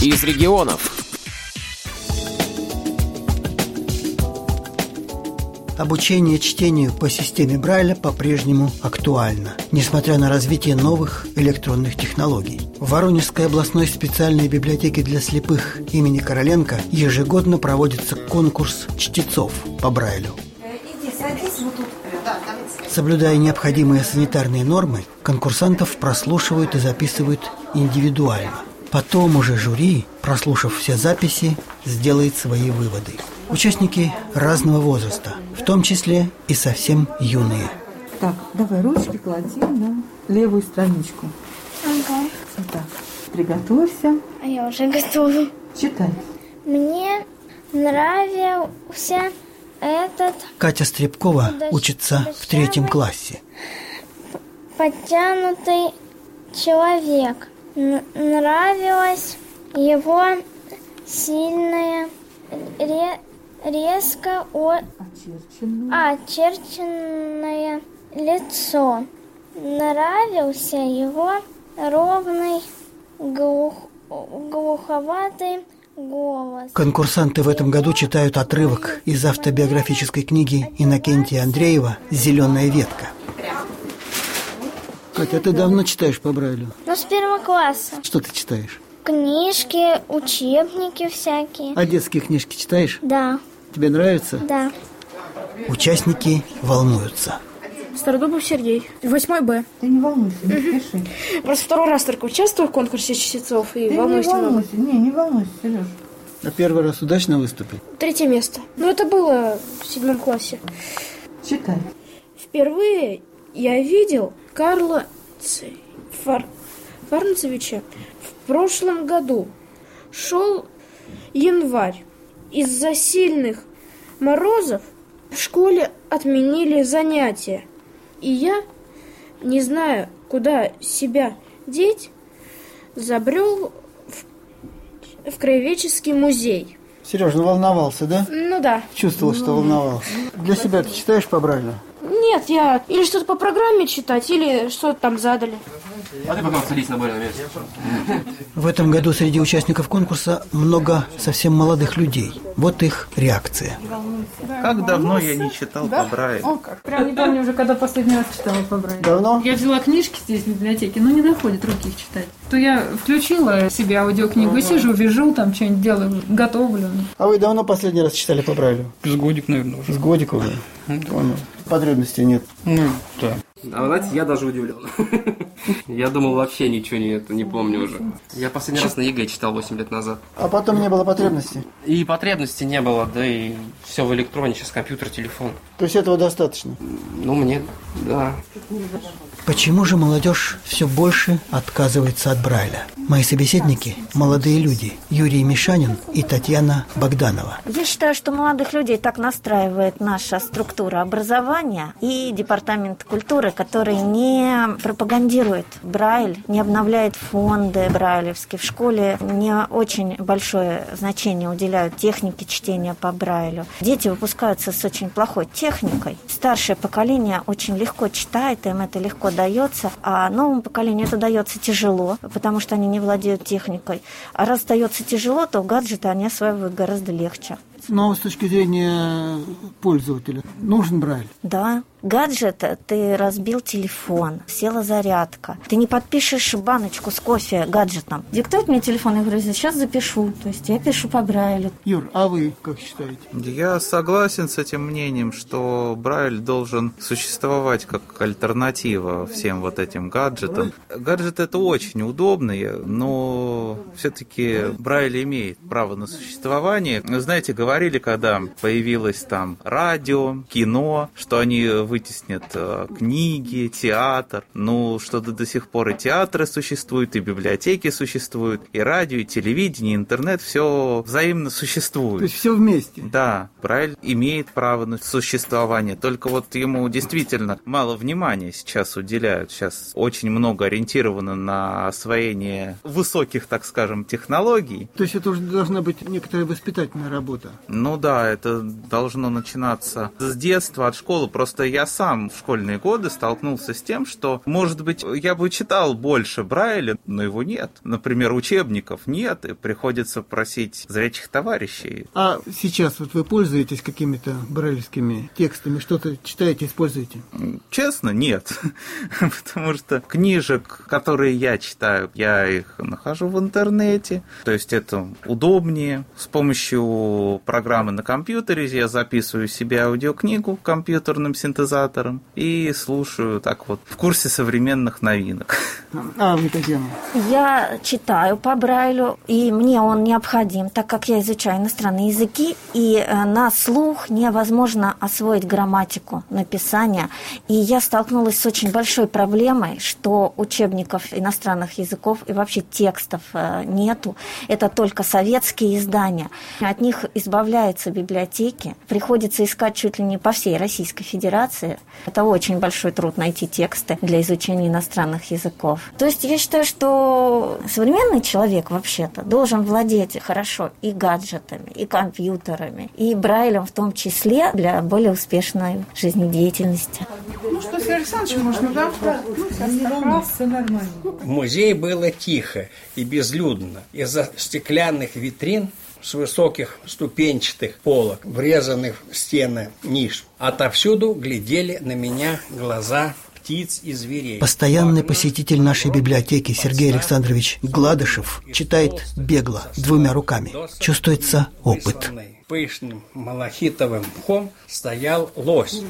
из регионов. Обучение чтению по системе Брайля по-прежнему актуально, несмотря на развитие новых электронных технологий. В Воронежской областной специальной библиотеке для слепых имени Короленко ежегодно проводится конкурс чтецов по Брайлю. Иди, садись вот тут. Соблюдая необходимые санитарные нормы, конкурсантов прослушивают и записывают индивидуально. Потом уже жюри, прослушав все записи, сделает свои выводы. Участники разного возраста, в том числе и совсем юные. Так, давай ручки клади на левую страничку. Ага, Вот так. Приготовься. а я уже готова. Читай. Мне нравился этот Катя Стребкова учится в третьем классе. подтянутый человек. Нравилось его сильное, ре- резко о- Очерченную. очерченное лицо. Нравился его ровный, глух- глуховатый голос. Конкурсанты в этом году читают отрывок из автобиографической книги Иннокентия Андреева «Зеленая ветка». Катя, а ты давно читаешь по Брайлю? Ну, с первого класса. Что ты читаешь? Книжки, учебники всякие. А детские книжки читаешь? Да, Тебе нравится? да. Участники волнуются. Стародубов Сергей, 8 Б. Ты не волнуйся, не спеши. Просто второй раз только участвую в конкурсе чтецов и Ты не волнуюсь немного. волнуйся. Не, не волнуйся, Сереж. А первый раз удачно выступил? Третье место. Ну, это было в седьмом классе. Читай. Впервые я видел Карла Фар... Фарнцевича в прошлом году. Шел январь. Из-за сильных морозов в школе отменили занятия. И я, не знаю, куда себя деть, забрел в, в краеведческий музей. Сережа, ну волновался, да? Ну да. Чувствовал, что волновался. Для себя ты читаешь по Брайлю? Нет, я или что-то по программе читать, или что-то там задали. А ты потом садись на больное место. В этом году среди участников конкурса много совсем молодых людей. Вот их реакция. Как давно я не читал по Брайлю? О, как. Прям не помню уже, когда последний раз читала по Брайлю. Давно? Я взяла книжки здесь в библиотеке, но не доходит руки их читать. То я включила себе аудиокнигу и сижу, вяжу, там что-нибудь делаю, готовлю. А вы давно последний раз читали по Брайлю? С годик, наверное, уже. С годика уже. Понял. Потребностей нет. Ну, да. А вы знаете, я даже удивлен. Я думал, вообще ничего не, это, не помню уже. Я последний раз на ЕГЭ читал 8 лет назад. А потом не было потребности. И потребности не было, да и все в электроне, сейчас компьютер, телефон. То есть этого достаточно. Ну, мне, да. Почему же молодежь все больше отказывается от Брайля? Мои собеседники – молодые люди Юрий Мишанин и Татьяна Богданова. Я считаю, что молодых людей так настраивает наша структура образования и департамент культуры, который не пропагандирует Брайль, не обновляет фонды брайлевские. В школе не очень большое значение уделяют технике чтения по Брайлю. Дети выпускаются с очень плохой техникой. Старшее поколение очень легко читает, им это легко дается, а новому поколению это дается тяжело, потому что они не владеют техникой. А раз дается тяжело, то гаджеты они осваивают гораздо легче. Но с точки зрения пользователя, нужен Брайль? Да, гаджет, ты разбил телефон, села зарядка. Ты не подпишешь баночку с кофе гаджетом. Диктует мне телефон, я говорю, сейчас запишу. То есть я пишу по Брайлю. Юр, а вы как считаете? Я согласен с этим мнением, что Брайль должен существовать как альтернатива всем вот этим гаджетам. Гаджет это очень удобный, но все-таки Брайль имеет право на существование. Знаете, говорили, когда появилось там радио, кино, что они вытеснят э, книги, театр. Ну, что-то до сих пор и театры существуют, и библиотеки существуют, и радио, и телевидение, и интернет, все взаимно существует. То есть все вместе? Да, Брайль имеет право на существование, только вот ему действительно мало внимания сейчас уделяют. Сейчас очень много ориентировано на освоение высоких, так скажем, технологий. То есть это уже должна быть некоторая воспитательная работа? Ну да, это должно начинаться с детства, от школы. Просто я сам в школьные годы столкнулся с тем, что, может быть, я бы читал больше Брайля, но его нет. Например, учебников нет, и приходится просить зрячих товарищей. А сейчас вот вы пользуетесь какими-то брайлевскими текстами, что-то читаете, используете? Честно, нет. Потому что книжек, которые я читаю, я их нахожу в интернете. То есть это удобнее. С помощью программы на компьютере я записываю себе аудиокнигу компьютерным синтезатором и слушаю так вот в курсе современных новинок. А, вы, Татьяна? Я читаю по Брайлю, и мне он необходим, так как я изучаю иностранные языки, и э, на слух невозможно освоить грамматику написания. И я столкнулась с очень большой проблемой, что учебников иностранных языков и вообще текстов э, нету. Это только советские издания. От них избавляются библиотеки. Приходится искать чуть ли не по всей Российской Федерации. Это очень большой труд найти тексты для изучения иностранных языков. То есть я считаю, что современный человек вообще-то должен владеть хорошо и гаджетами, и компьютерами, и Брайлем в том числе для более успешной жизнедеятельности. Ну что, с Александровичем можно, да? Ну, все нормально. В музее было тихо и безлюдно. Из-за стеклянных витрин с высоких ступенчатых полок, врезанных в стены ниш. Отовсюду глядели на меня глаза птиц и зверей. Постоянный посетитель нашей библиотеки Сергей Александрович Гладышев читает бегло, двумя руками. Чувствуется опыт. Пышным малахитовым мхом стоял лось.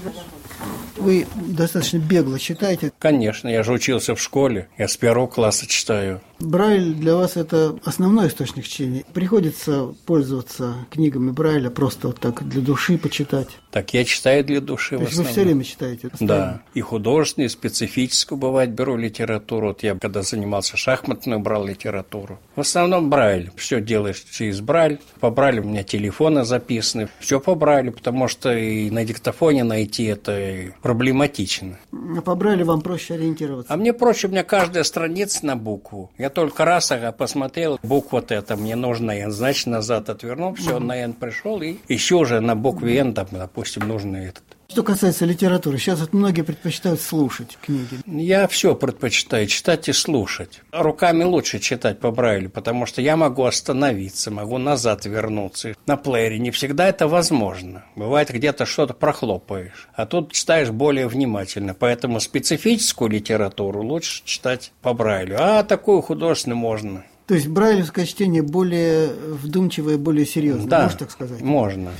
Вы достаточно бегло читаете. Конечно, я же учился в школе. Я с первого класса читаю. Брайль для вас это основной источник чтения. Приходится пользоваться книгами Брайля просто вот так для души почитать. Так я читаю для души То в есть вы основном. все время читаете? Да, и художественную, и специфическую бывает беру литературу. Вот я когда занимался шахматной, брал литературу. В основном Брайль. Все делаешь через Брайль. По Брайлю у меня телефоны записаны. Все по Брайлю, потому что и на диктофоне найти это проблематично. А по Брайлю вам проще ориентироваться. А мне проще, у меня каждая страница на букву. Я только раз ага, посмотрел, буква вот эта мне нужна N, значит, назад отвернул, все, на N пришел, и еще уже на букве N, там, допустим, нужно этот. Что касается литературы, сейчас вот многие предпочитают слушать книги. Я все предпочитаю читать и слушать. Руками лучше читать по Брайлю, потому что я могу остановиться, могу назад вернуться. На плеере не всегда это возможно. Бывает, где-то что-то прохлопаешь. А тут читаешь более внимательно. Поэтому специфическую литературу лучше читать по Брайлю. А такую художественную можно. То есть брайлевское чтение более вдумчивое, более серьезное, Да, можно так сказать? можно.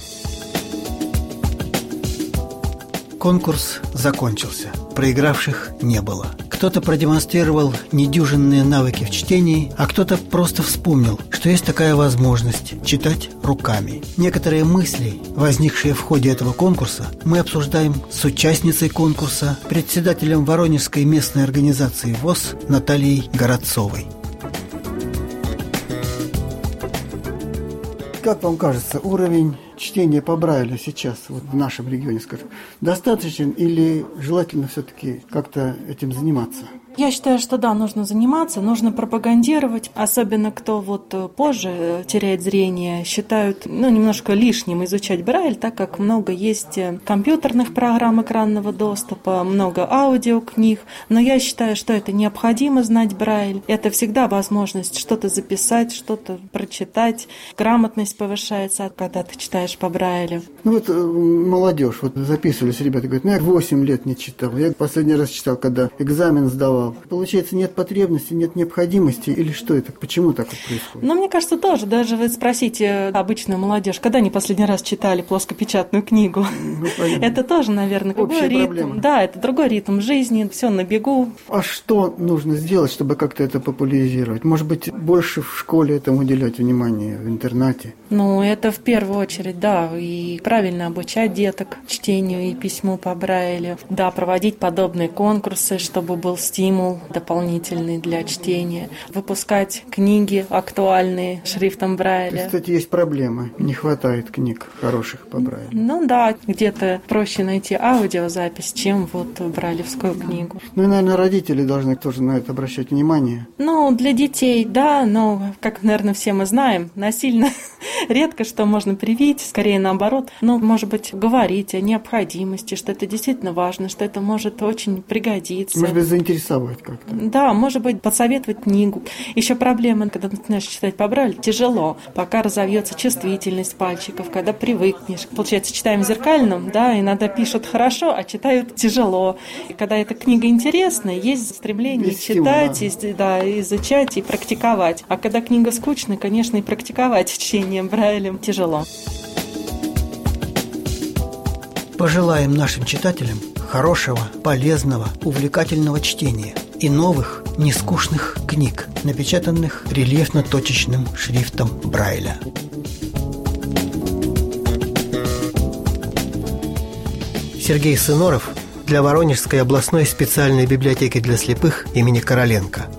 Конкурс закончился. Проигравших не было. Кто-то продемонстрировал недюжинные навыки в чтении, а кто-то просто вспомнил, что есть такая возможность читать руками. Некоторые мысли, возникшие в ходе этого конкурса, мы обсуждаем с участницей конкурса, председателем Воронежской местной организации ВОЗ Натальей Городцовой. Как вам кажется, уровень чтения по Брайлю сейчас, вот в нашем регионе, скажем, достаточен или желательно все-таки как-то этим заниматься? Я считаю, что да, нужно заниматься, нужно пропагандировать, особенно кто вот э, позже э, теряет зрение, считают, ну, немножко лишним изучать Брайль, так как много есть э, компьютерных программ экранного доступа, много аудиокниг, но я считаю, что это необходимо знать Брайль. Это всегда возможность что-то записать, что-то прочитать, грамотность повышается, когда ты читаешь по Брайлю. Ну вот э, молодежь, вот записывались ребята, говорят, ну я 8 лет не читал, я последний раз читал, когда экзамен сдавал. Получается, нет потребности, нет необходимости, или что это, почему так вот происходит? Но мне кажется, тоже, даже вы спросите обычную молодежь, когда они последний раз читали плоскопечатную книгу, понятно. это тоже, наверное, какой ритм. проблема. Да, это другой ритм жизни, все на бегу. А что нужно сделать, чтобы как-то это популяризировать? Может быть, больше в школе этому уделять внимание, в интернате? Ну, это в первую очередь, да, и правильно обучать деток чтению и письму по Брайлю. Да, проводить подобные конкурсы, чтобы был стимул дополнительный для чтения. Выпускать книги актуальные шрифтом Брайля. Кстати, есть проблема. Не хватает книг хороших по Брайлю. Ну да, где-то проще найти аудиозапись, чем вот брайлевскую книгу. Ну и, наверное, родители должны тоже на это обращать внимание. Ну, для детей, да, но, как, наверное, все мы знаем, насильно редко что можно привить, скорее наоборот. Но, может быть, говорить о необходимости, что это действительно важно, что это может очень пригодиться. Может быть, заинтересовать как-то. Да, может быть, посоветовать книгу. Еще проблема, когда начинаешь читать по Брайлю, тяжело, пока разовьется чувствительность пальчиков, когда привыкнешь. Получается, читаем в зеркальном, да, иногда пишут хорошо, а читают тяжело. И когда эта книга интересная, есть стремление Есть читать, и, да, изучать и практиковать. А когда книга скучная, конечно, и практиковать чтение Брайлем тяжело. Пожелаем нашим читателям хорошего, полезного, увлекательного чтения и новых, нескучных книг, напечатанных рельефно-точечным шрифтом Брайля. Сергей Сыноров для Воронежской областной специальной библиотеки для слепых имени Короленко –